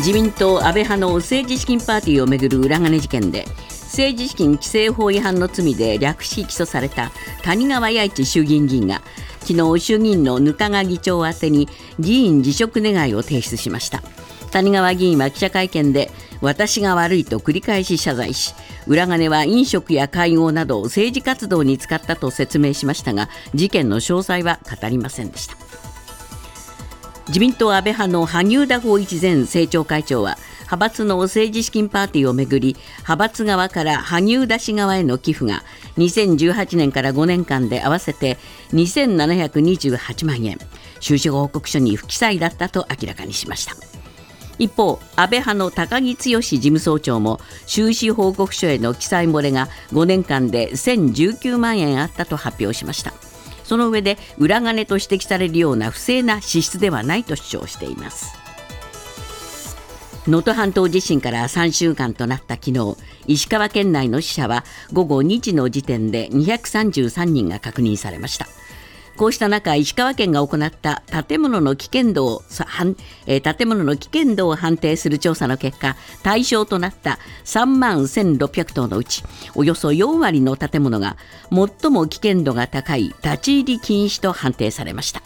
自民党安倍派の政治資金パーティーをめぐる裏金事件で政治資金規正法違反の罪で略式起訴された谷川八一衆議院議員が昨日衆議院の額賀議長宛てに議員辞職願を提出しました。谷川議員は記者会見で私が悪いと繰り返し謝罪し裏金は飲食や会合など政治活動に使ったと説明しましたが事件の詳細は語りませんでした。自民党安倍派の萩生田光一前政調会長は派閥の政治資金パーティーをめぐり派閥側から萩生田氏側への寄付が2018年から5年間で合わせて2728万円収支報告書に不記載だったと明らかにしました。一方安倍派の高木剛事務総長も収支報告書への記載漏れが5年間で1019万円あったと発表しました。その上で裏金と指摘されるような不正な支出ではないと主張しています。能登半島地震から3週間となった昨日石川県内の死者は午後2時の時点で233人が確認されました。こうした中、石川県が行った建物の危険度を、え建物の危険度を判定する調査の結果、対象となった3万1600棟のうち、およそ4割の建物が最も危険度が高い立ち入り禁止と判定されました。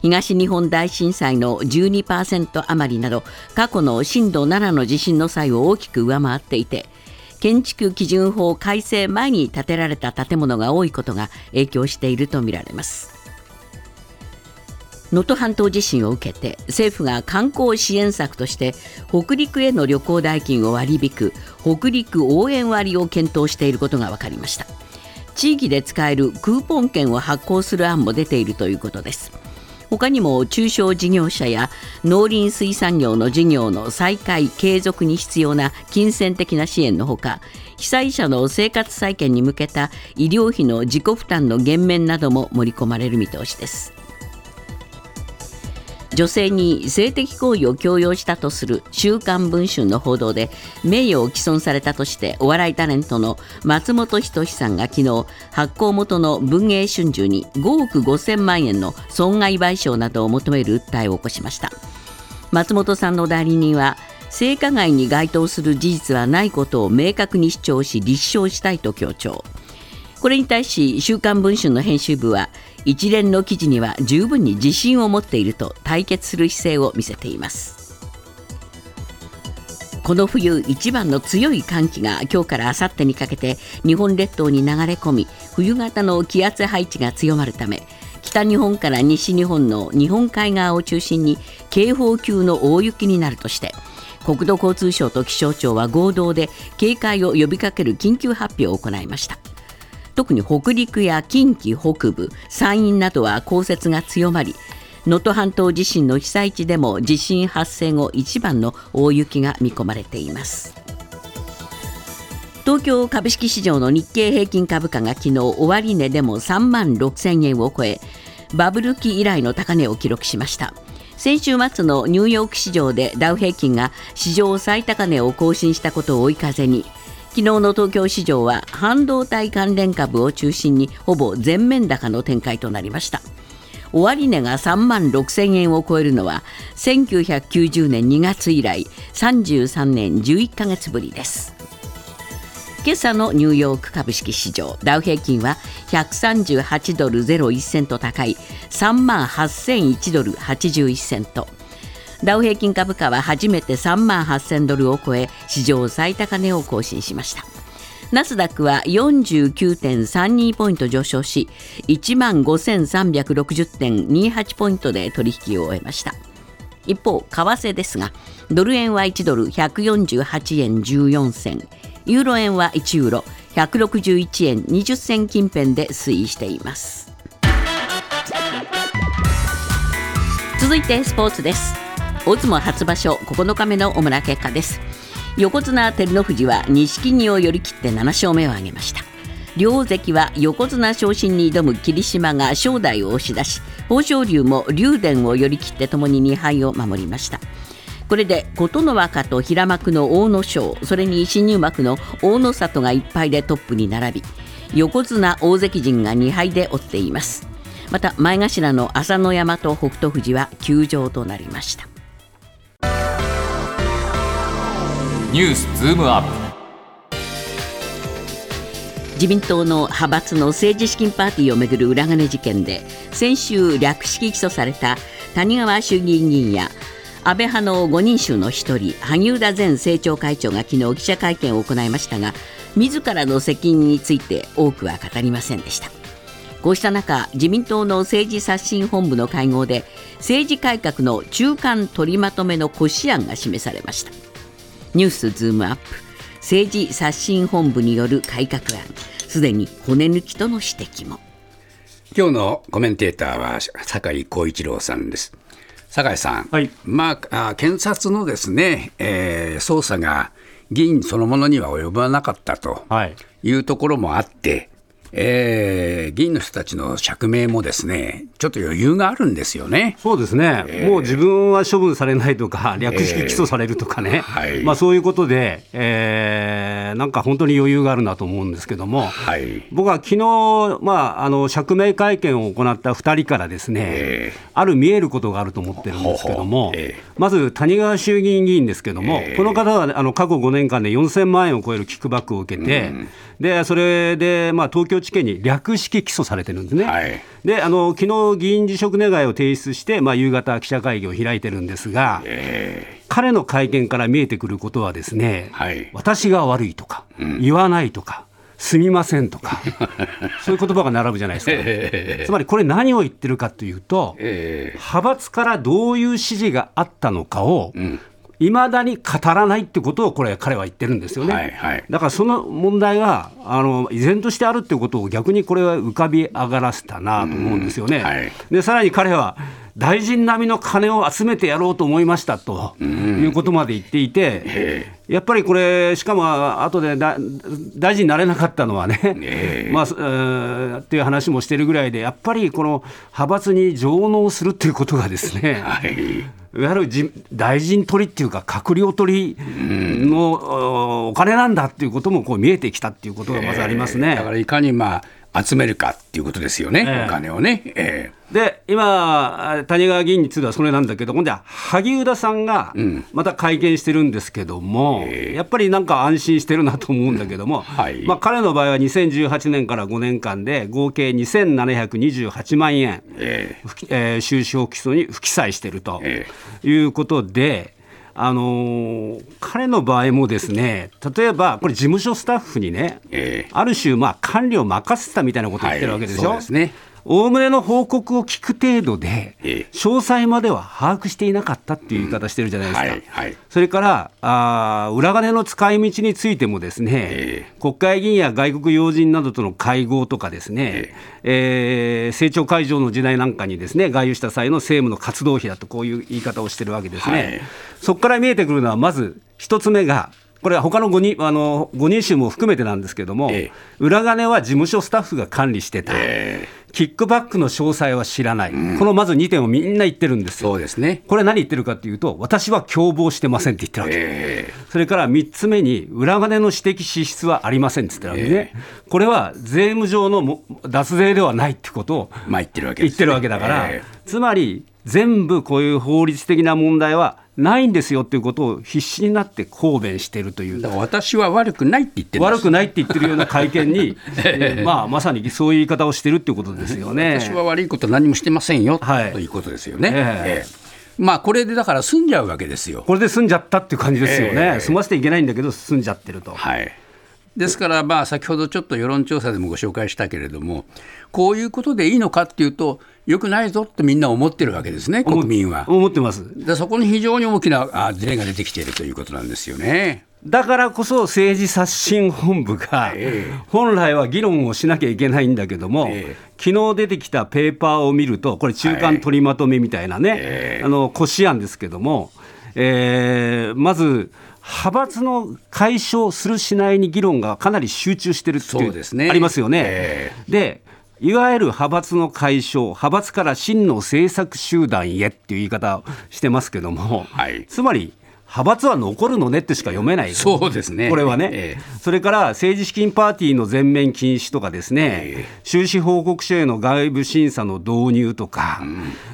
東日本大震災の12%余りなど過去の震度7の地震の際を大きく上回っていて建築基準法改正前に建てられた建物が多いことが影響しているとみられます能登半島地震を受けて政府が観光支援策として北陸への旅行代金を割り引く北陸応援割を検討していることが分かりました。地域で使えるクーポン券を発行する案も出ているということです。他にも中小事業者や農林水産業の事業の再開継続に必要な金銭的な支援のほか被災者の生活再建に向けた医療費の自己負担の減免なども盛り込まれる見通しです。女性に性的行為を強要したとする「週刊文春」の報道で名誉を毀損されたとしてお笑いタレントの松本人志さんが昨日発行元の文藝春秋に5億5000万円の損害賠償などを求める訴えを起こしました。松本さんの代理人は性加害に該当する事実はないことを明確に主張し立証したいと強調。これに対し「週刊文春」の編集部は一連の記事には十分に自信を持っていると対決する姿勢を見せています。この冬一番の強い寒気が今日からあさってにかけて日本列島に流れ込み冬型の気圧配置が強まるため北日本から西日本の日本海側を中心に警報級の大雪になるとして国土交通省と気象庁は合同で警戒を呼びかける緊急発表を行いました。特に北陸や近畿北部山陰などは降雪が強まり能登半島地震の被災地でも地震発生後一番の大雪が見込まれています。東京株式市場の日経平均株価が昨日終値でも3万6000円を超えバブル期以来の高値を記録しました。先週末のニューヨーク市場でダウ平均が史上最高値を更新したことを追い風に昨日の東京市場は半導体関連株を中心にほぼ全面高の展開となりました。終値が3万6000円を超えるのは1990年2月以来33年11ヶ月ぶりです。今朝のニューヨーク株式市場ダウ平均は138ドル01セント高い3万8001ドル81セント。ダウ平均株価は初めて3万8000ドルを超え史上最高値を更新しました。ナスダックは49.32ポイント上昇し1万5360.28ポイントで取引を終えました。一方為替ですがドル円は1ドル148円14銭。ユーロ円は1ユーロ161円20銭近辺で推移しています。続いてスポーツです。大相撲初場所9日目の主な結果です。横綱照ノ富士は錦木を寄り切って7勝目を挙げました。両関は横綱昇進に挑む霧島が正代を押し出し豊昇龍も竜電を寄り切ってともに2敗を守りました。これで琴ノ若と平幕の阿武咲それに新入幕の大野里が1敗でトップに並び横綱大関陣が2敗で追っています。また前頭の朝乃山と北勝富士は休場となりました。ニュースズームアップ。自民党の派閥の政治資金パーティーをめぐる裏金事件で先週略式起訴された谷川衆議院議員や安倍派の5人衆の一人萩生田前政調会長が昨日記者会見を行いましたが自らの責任について多くは語りませんでした。こうした中自民党の政治刷新本部の会合で政治改革の中間取りまとめの骨子案が示されました。ニュースズームアップ。政治刷新本部による改革案。すでに骨抜きとの指摘も。今日のコメンテーターは酒井光一郎さんです。酒井さん、はい。まあ、あ検察のですね、えー捜査が議員そのものには及ばなかったとはい。いうところもあって、えー議員の人たちの釈明もですねちょっと余裕があるんですよね。そうですね、もう自分は処分されないとか、略式起訴されるとかね、はい。まあ、そういうことで、えーなんか本当に余裕があるなと思うんですけども、はい。僕は昨日、まああの釈明会見を行った2人からですね、えある見えることがあると思ってるんですけども、ほうほう。ええまず谷川衆議院議員ですけども、ええこの方はねあの過去5年間で4000万円を超えるキックバックを受けて、でそれで、まあ、東京地検に略式起訴されてるんですね。はい。であの昨日議員辞職願を提出して、まあ、夕方、記者会議を開いてるんですが、彼の会見から見えてくることは、ですね、はい。私が悪いとか、言わないとか、すみませんとか、そういう言葉が並ぶじゃないですか。つまりこれ、何を言ってるかというと、え派閥からどういう指示があったのかを、いまだに語らないってことを、これ、彼は言ってるんですよね。はいはいだからその問題があの依然としてあるっていうことを逆にこれは浮かび上がらせたなと思うんですよね。はいでさらに彼は大臣並みの金を集めてやろうと思いましたということまで言っていて、やっぱりこれ、しかも後でだ大臣になれなかったのはね、まあ、えーっていう話もしてるぐらいで、やっぱりこの派閥に上納するっていうことがですね、はい。いわゆるじ大臣取りっていうか、閣僚取りの、おお金なんだっていうこともこう見えてきたっていうことがまずありますね。だからいかにまあ集めるかっていうことですよね、ええ。お金をね。えで、今、谷川議員についてはそれなんだけど、今度は萩生田さんがまた会見してるんですけども、やっぱりなんか安心してるなと思うんだけども、はい。まあ、彼の場合は2018年から5年間で合計2728万円、え不記えー収支報基礎に不記載してるとえ。いうことで、あのー彼の場合もですね例えばこれ事務所スタッフにね、ええある種まあ管理を任せてたみたいなことを言ってるわけでしょ？はいそうですねおおむねの報告を聞く程度で、ええ。詳細までは把握していなかったっていう言い方してるじゃないですか。はいはい。それからあー裏金の使い道についてもですね、え国会議員や外国要人などとの会合とかですね、えー政調会長の時代なんかにですね外遊した際の政務の活動費だとこういう言い方をしてるわけですね。はい。そこから見えてくるのはまず一つ目がこれは他の5人あの5人衆も含めてなんですけども、ええ。裏金は事務所スタッフが管理してた、えキックバックの詳細は知らない、このまず2点をみんな言ってるんですよ。そうですね。これ何言ってるかというと、私は共謀してませんって言ってるわけ。えそれから3つ目に、裏金の私的支出はありませんって言ってるわけね。これは税務上のも脱税ではないってことを言ってるわけです、言ってるわけだから、えつまり全部こういう法律的な問題はないんですよっていうことを必死になって抗弁しているというえだから私は悪くないって言って悪くないって言ってるような会見に、え ーまあ、まさにそういう言い方をしてるっていうことですよね。私は悪いこと何もしてませんよ、はいということですよね。ええええまあこれでだから済んじゃうわけですよ。これで済んじゃったっていう感じですよね、ええ済ませていけないんだけど、済んじゃってると。はい。ですから、まあ、先ほどちょっと世論調査でもご紹介したけれども、こういうことでいいのかっていうと、よくないぞってみんな思ってるわけですね、国民は。思ってます。でそこに非常に大きなあズレが出てきているということなんですよね。だからこそ政治刷新本部がええ本来は議論をしなきゃいけないんだけども、ええ昨日出てきたペーパーを見ると、これ、中間取りまとめみたいなね、ええあの骨子案ですけども、えーまず派閥の解消するしないに議論がかなり集中してるっていそうですねありますよね。えでいわゆる派閥の解消、派閥から真の政策集団へっていう言い方をしてますけども、はい。つまり派閥は残るのねってしか読めない、そうですね。これはね、ええ。それから政治資金パーティーの全面禁止とかですね、え収支報告書への外部審査の導入とか、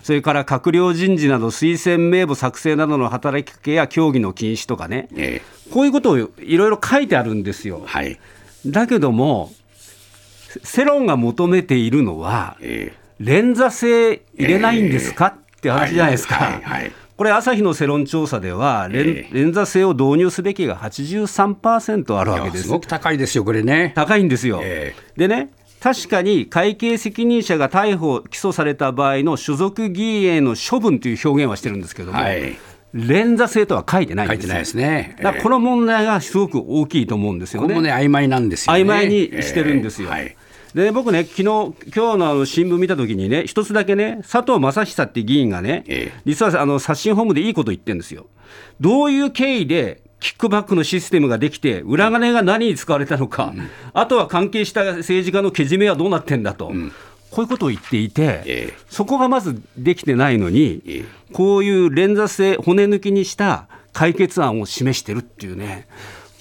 それから閣僚人事など推薦名簿作成などの働きかけや協議の禁止とかね、えこういうことをいろいろ書いてあるんですよ。え。はい、だけども、世論が求めているのは、ええ連座制入れないんですか、って話じゃないですか。これ、朝日の世論調査では連、え連座制を導入すべきが83%あるわけですすごく高いですよ、これね。高いんですよ。えでね、確かに会計責任者が逮捕・起訴された場合の所属議員への処分という表現はしてるんですけども、はい連座制とは書いてないんですよ書いてないですね。だからこの問題がすごく大きいと思うんですよね。ここもね、曖昧なんですよね。曖昧にしてるんですよ。ええはいで僕ね、昨日今日のあの新聞見たときにね、一つだけね、佐藤正久って議員がね、ええ。実はあの刷新本部でいいこと言ってるんですよ。どういう経緯でキックバックのシステムができて、裏金が何に使われたのか、あとは関係した政治家のけじめはどうなってんだと、こういうことを言っていて、ええ。そこがまずできてないのに、ええ。こういう連座制、骨抜きにした解決案を示してるっていうね、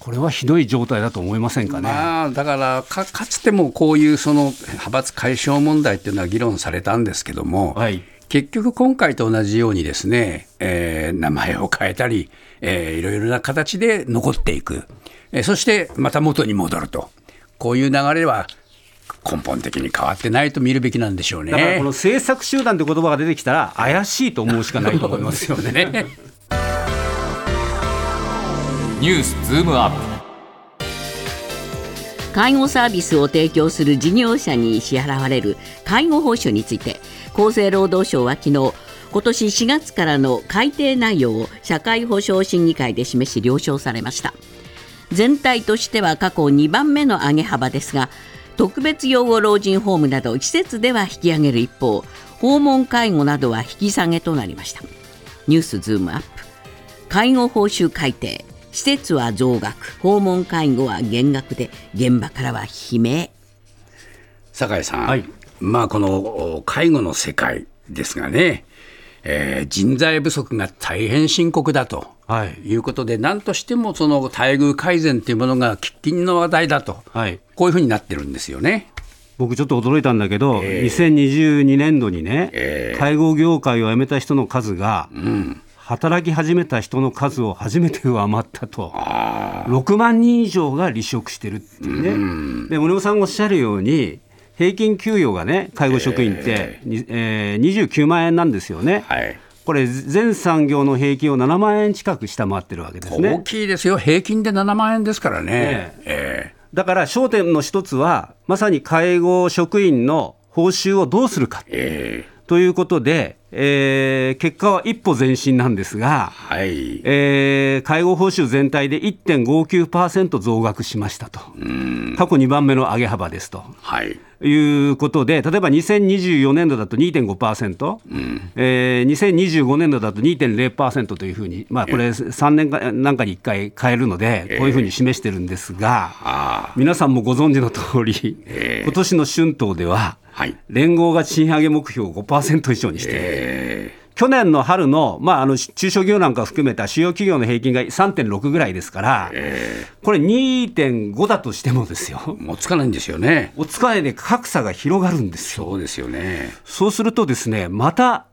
これはひどい状態だと思いませんかね？まあ、だからか、かつてもこういうその派閥解消問題っていうのは議論されたんですけども、はい結局、今回と同じようにですね、えー名前を変えたり、えーいろいろな形で残っていく、えーそしてまた元に戻ると、こういう流れは根本的に変わってないと見るべきなんでしょうね。だからこの政策集団って言葉が出てきたら、怪しいと思うしかないと思いますよね。ニュースズームアップ。介護サービスを提供する事業者に支払われる介護報酬について厚生労働省は昨日今年4月からの改定内容を社会保障審議会で示し了承されました。全体としては過去2番目の上げ幅ですが特別養護老人ホームなど施設では引き上げる一方訪問介護などは引き下げとなりました。ニュースズームアップ。介護報酬改定。施設は増額。訪問介護は減額で現場からは悲鳴。酒井さん、はい。まあ、このお介護の世界ですがね、えー人材不足が大変深刻だと。はい。いうことで、何としてもその待遇改善というものが喫緊の話題だと、はい。こういうふうになってるんですよね。僕ちょっと驚いたんだけど、ええ。2022年度にね、ええ。介護業界を辞めた人の数が、うん、働き始めた人の数を初めて上回ったと、あ6万人以上が離職してるっていうね、で森尾さんがおっしゃるように、平均給与がね、介護職員って、にえー29万円なんですよね。ーはい、これ、全産業の平均を7万円近く下回ってるわけです大ね。きいですよ、平均で7万円ですからね。え。えだから焦点の一つは、まさに介護職員の報酬をどうするか。ー。えということで、えー結果は一歩前進なんですが、ーはい、えー介護報酬全体で1.59%増額しましたと、過去2番目の上げ幅ですと。はい、いうことで、例えば2024年度だと2.5%、えー、2025年度だと2.0%というふうに、まあ、これ、3年かなんかに1回変えるので、こういうふうに示してるんですが、あ。皆さんもご存知の通り、ええ。今年の春闘では、はい、連合が賃上げ目標を5%以上にしてえ去年の春の,、まあ、あの中小企業なんかを含めた主要企業の平均が3.6ぐらいですから、これ2.5だとしてもですよ、ーもうつかないんですよね。お疲れで格差が広がるんですよ。そうですよね。そうするとですね、また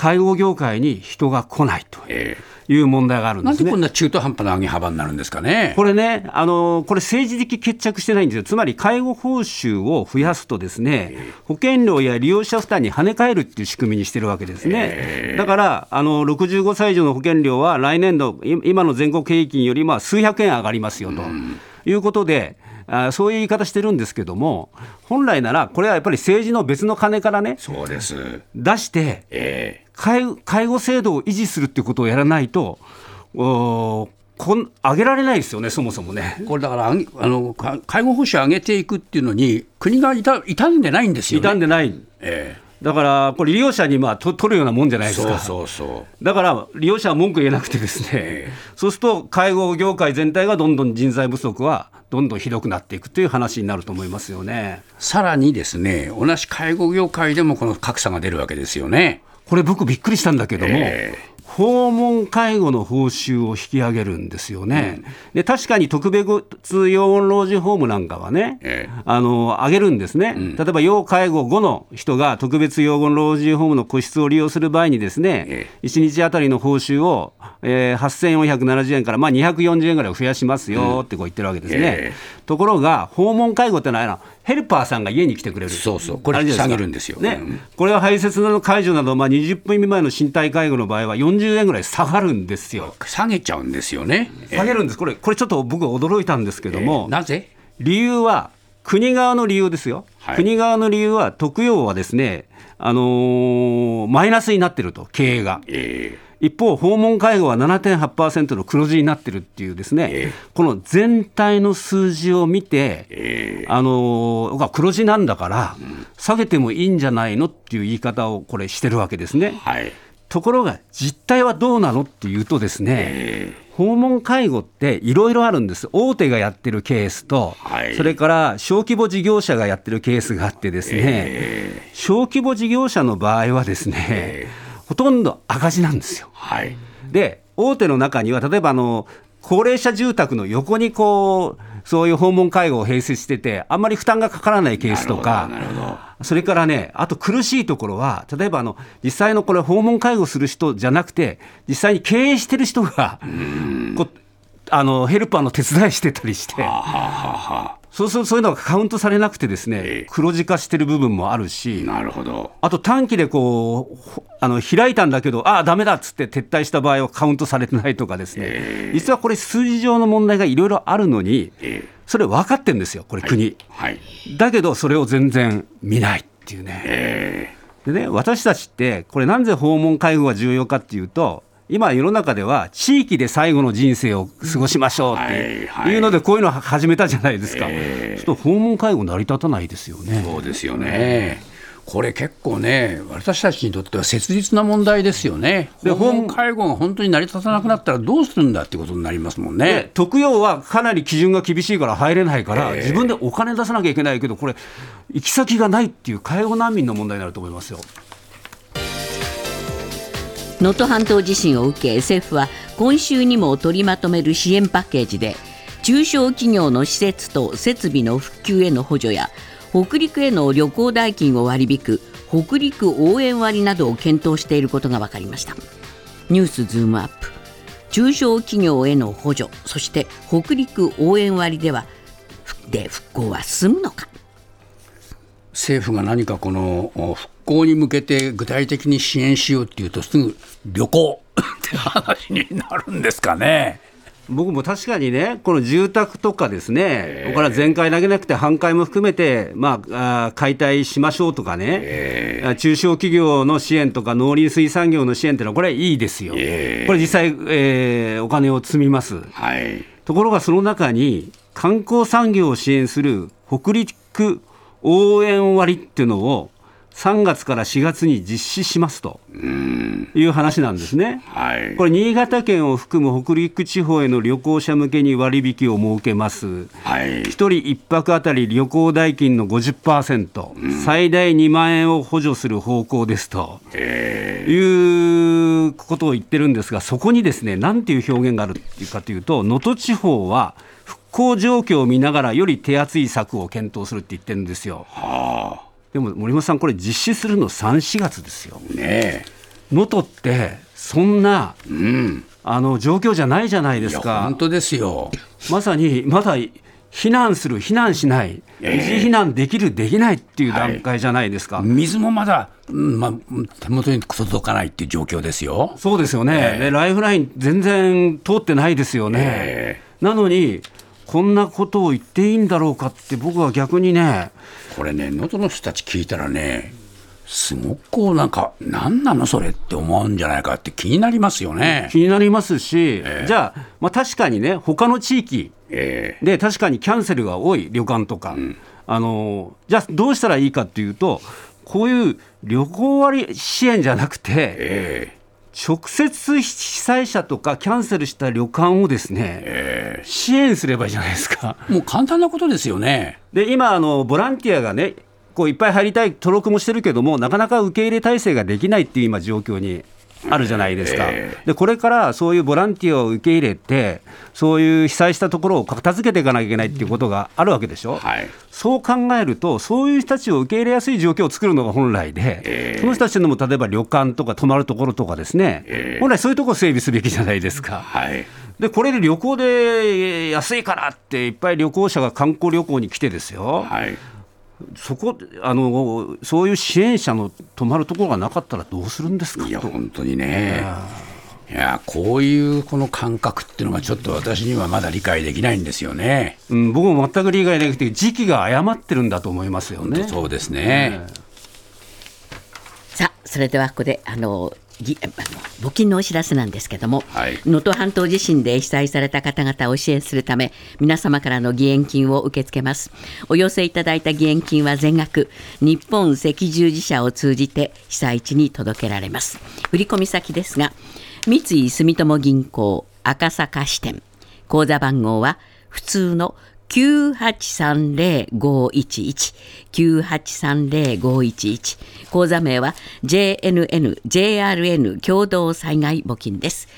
介護業界に人が来ないとえいう問題があるーんですね。なんでこんな中途半端な上げ幅になるんですかね。これね、あのこれ、政治的決着してないんですよ、つまり介護報酬を増やすと、ですね保険料や利用者負担に跳ね返るっていう仕組みにしてるわけですね。だからあの、65歳以上の保険料は来年度、い今の全国平均よりまあ数百円上がりますよということで、あそういう言い方してるんですけども、本来なら、これはやっぱり政治の別の金からね、そうです。出して、え介介護制度を維持するっていうことをやらないと、おこん上げられないですよね、そもそもね。ーこれだからあのか介護報酬上げていくっていうのに国がいた傷んでないんですよね。傷んでない、えだからこれ、利用者にまあと取るようなもんじゃないえですか。そうそうそう。だから利用者は文句言えなくてですね、そうすると介護業界全体がどんどん人材不足はどんどんひどくなっていくという話になると思いますよね。さらにですね、同じ介護業界でもこの格差が出るわけですよね。これ僕びっくりしたんだけども、え訪問介護の報酬を引き上げるんですよね、で確かに特別養護老人ホームなんかはね、ええ。あの上げるんですね、例えば要介護後の人が特別養護老人ホームの個室を利用する場合に、ですね、え1日あたりの報酬を、えー、8470円から、まあ、240円ぐらい増やしますよってこう言ってるわけですね。え。ところが、訪問介護ってのはヘルパーさんが家に来てくれる、そうそう。これ下げるんですよ。ねうん。これは排泄の解除など、まあ、20分未満の身体介護の場合は40円ぐらい下がるんですよ。下げちゃうんですよね。下げるんです、これ、これちょっと僕、驚いたんですけども、なぜ？理由は国側の理由ですよ、はい。国側の理由は特養はですね、あのーマイナスになってると、経営が。え一方、訪問介護は7.8%の黒字になってるっていう、ですね、ええ。この全体の数字を見て、えあのー黒字なんだから、下げてもいいんじゃないのっていう言い方をこれ、してるわけですね。はい。ところが、実態はどうなのっていうとですね、え訪問介護っていろいろあるんです、大手がやってるケースと、はい。それから小規模事業者がやってるケースがあって、ですね、小規模事業者の場合はですね、ほとんど赤字なんですよ。はい。で、大手の中には、例えばあの高齢者住宅の横にこう、そういう訪問介護を併設してて、あんまり負担がかからないケースとかそれからね、あと苦しいところは、例えばあの実際のこれ、訪問介護する人じゃなくて、実際に経営してる人が、あのヘルパーの手伝いしてたりして、そうするとそういうのがカウントされなくて、ですねええ黒字化してる部分もあるし。なるほど。あと短期でこうほあの開いたんだけど、ああ、だめだっつって撤退した場合はカウントされてないとかですね、実はこれ、数字上の問題がいろいろあるのに、えそれ分かってるんですよ、これ、国。はい。だけど、それを全然見ないっていうね。えでね、私たちって、これ、なんで訪問介護が重要かっていうと、今、世の中では地域で最後の人生を過ごしましょうっていう,、ので、こういうのを始めたじゃないですか、えちょっと訪問介護成り立たないですよね。そうですよね。これ結構ね、私たちにとっては切実な問題ですよね。で訪問介護が本当に成り立たなくなったらどうするんだってことになりますもんでね。特養はかなり基準が厳しいから入れないから、ええ自分でお金出さなきゃいけないけど、これ、行き先がないっていう介護難民の問題になると思いますよ。能登半島地震を受け政府は今週にも取りまとめる支援パッケージで中小企業の施設と設備の復旧への補助や北陸への旅行代金を割り引く北陸応援割などを検討していることが分かりました。ニュースズームアップ。中小企業への補助そして北陸応援割ではで復興は進むのか。政府が何かこの復興に向けて具体的に支援しようっていうとすぐ旅行って話になるんですかね。僕も確かにね、この住宅とかですね、これから全壊だけなくて、半壊も含めて、まあ、あー解体しましょうとかね、あ中小企業の支援とか、農林水産業の支援っていうのは、これ、いいですよ、これ、実際、えーお金を積みます。はい。ところがその中に観光産業を支援する北陸応援割っていうのを3月から4月に実施しますという話なんですね。はい。これ新潟県を含む北陸地方への旅行者向けに割引を設けます。はい。1人1泊あたり旅行代金の50%、最大2万円を補助する方向ですと。いうことを言ってるんですが、そこにですね、なんていう表現があるかというと、能登地方は復興状況を見ながらより手厚い策を検討するって言ってるんですよ。はでも森本さん、これ実施するの3、4月ですよ。あ。ね能登って、そんなえ。うん。あの状況じゃないじゃないですか本。当ですよ。まさにまだ避難する、避難しない、ええ二次避難できる、できないっていう段階じゃないですか。水もまだ、うんまあ、手元に届かないっていう状況ですよ。そうですよね、でライフライン全然通ってないですよね、えなのに、こんなことを言っていいんだろうかって、僕は逆にね、これね、能登の人たち聞いたらね、すごくこうなんか、何なのそれって思うんじゃないかって気になりますよね。気になりますし、じゃあ、まあ、確かにね、他の地域えで確かにキャンセルが多い旅館とか、あのじゃあ、どうしたらいいかっていうと、こういう旅行割支援じゃなくて、え直接被災者とかキャンセルした旅館をですね、支援すればいいじゃないですか。もう簡単なことですよね。で今あの、ボランティアがね、こういっぱい入りたい、登録もしてるけども、なかなか受け入れ体制ができないっていう今、状況にあるじゃないですか、でこれからそういうボランティアを受け入れて、そういう被災したところを片付けていかなきゃいけないっていうことがあるわけでしょ、はい。そう考えると、そういう人たちを受け入れやすい状況を作るのが本来で、その人たちのも例えば旅館とか泊まるところとかですね、本来そういうところを整備すべきじゃないですか。はい。でこれで旅行で安いからって、いっぱい旅行者が観光旅行に来てですよ、はいそこあの、そういう支援者の泊まるところがなかったらどうするんですかいやと。本当にねいやこういうこの感覚っていうのがちょっと私にはまだ理解できないんですよね。うん、僕も全く理解できなくて、時期が誤ってるんだと思いますよね。そうですね。さあそれではここであの募金のお知らせなんですけどもはい。能登、半島地震で被災された方々を支援するため皆様からの義援金を受け付けます。お寄せいただいた義援金は全額日本赤十字社を通じて被災地に届けられます。振込先ですが三井住友銀行赤坂支店。口座番号は普通の9830-511 9830-511口座名は JNN JRN 共同災害募金です。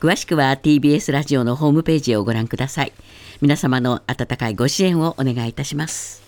詳しくは TBS ラジオのホームページをご覧ください。皆様の温かいご支援をお願いいたします。